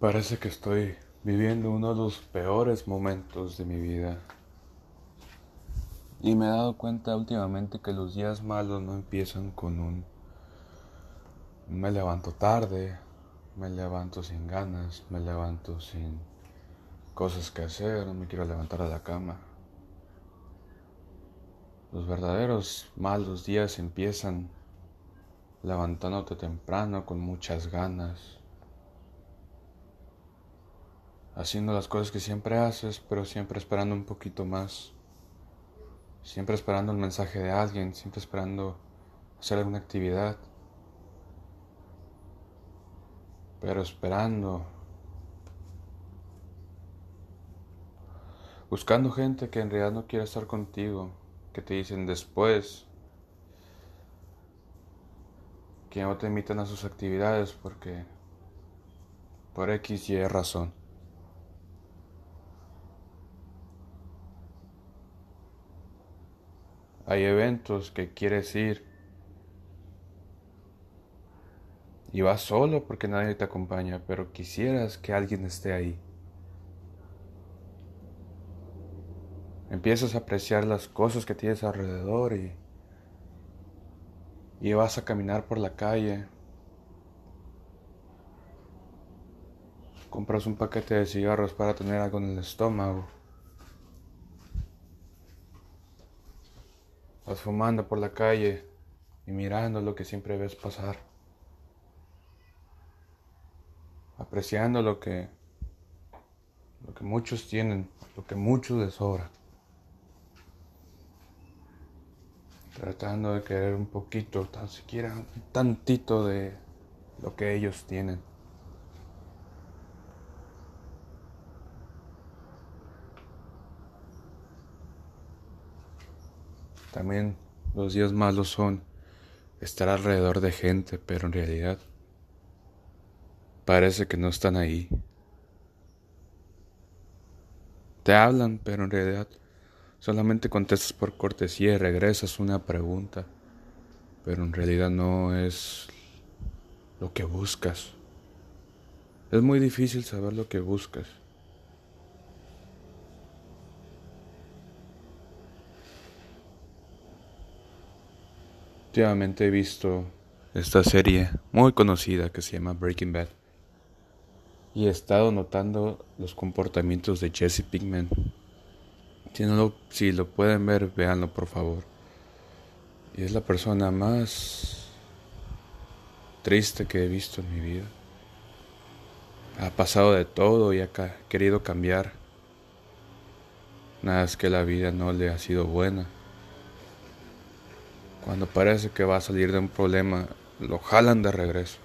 Parece que estoy viviendo uno de los peores momentos de mi vida. Y me he dado cuenta últimamente que los días malos no empiezan con un... Me levanto tarde, me levanto sin ganas, me levanto sin cosas que hacer, no me quiero levantar a la cama. Los verdaderos malos días empiezan levantándote temprano con muchas ganas, haciendo las cosas que siempre haces, pero siempre esperando un poquito más, siempre esperando el mensaje de alguien, siempre esperando hacer alguna actividad, pero esperando, buscando gente que en realidad no quiere estar contigo que te dicen después que no te invitan a sus actividades porque por X y razón. Hay eventos que quieres ir y vas solo porque nadie te acompaña, pero quisieras que alguien esté ahí. Empiezas a apreciar las cosas que tienes alrededor y, y vas a caminar por la calle. Compras un paquete de cigarros para tener algo en el estómago. Fumando por la calle y mirando lo que siempre ves pasar. Apreciando lo que lo que muchos tienen, lo que muchos les sobra. tratando de querer un poquito, tan siquiera un tantito de lo que ellos tienen. También los días malos son estar alrededor de gente, pero en realidad parece que no están ahí. Te hablan, pero en realidad Solamente contestas por cortesía y regresas una pregunta, pero en realidad no es lo que buscas. Es muy difícil saber lo que buscas. Últimamente he visto esta serie muy conocida que se llama Breaking Bad y he estado notando los comportamientos de Jesse Pinkman si, no lo, si lo pueden ver, véanlo por favor. Y es la persona más triste que he visto en mi vida. Ha pasado de todo y ha querido cambiar. Nada es que la vida no le ha sido buena. Cuando parece que va a salir de un problema, lo jalan de regreso.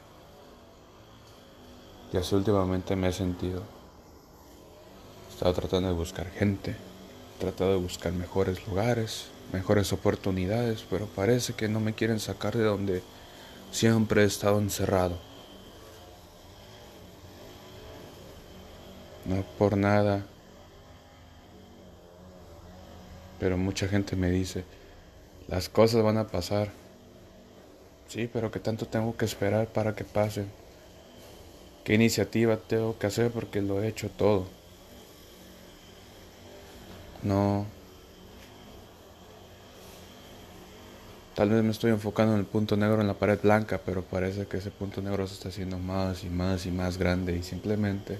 Y así últimamente me he sentido. He estado tratando de buscar gente tratado de buscar mejores lugares, mejores oportunidades, pero parece que no me quieren sacar de donde siempre he estado encerrado. No por nada, pero mucha gente me dice, las cosas van a pasar. Sí, pero ¿qué tanto tengo que esperar para que pasen? ¿Qué iniciativa tengo que hacer porque lo he hecho todo? No. Tal vez me estoy enfocando en el punto negro en la pared blanca, pero parece que ese punto negro se está haciendo más y más y más grande y simplemente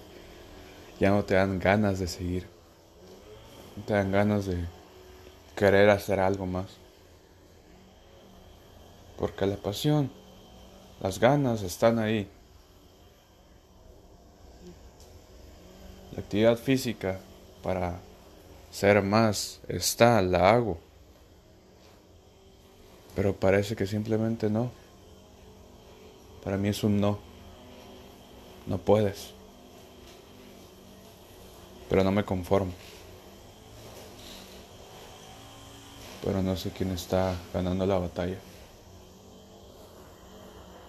ya no te dan ganas de seguir. No te dan ganas de querer hacer algo más. Porque la pasión, las ganas están ahí. La actividad física para ser más está, la hago. Pero parece que simplemente no. Para mí es un no. No puedes. Pero no me conformo. Pero no sé quién está ganando la batalla.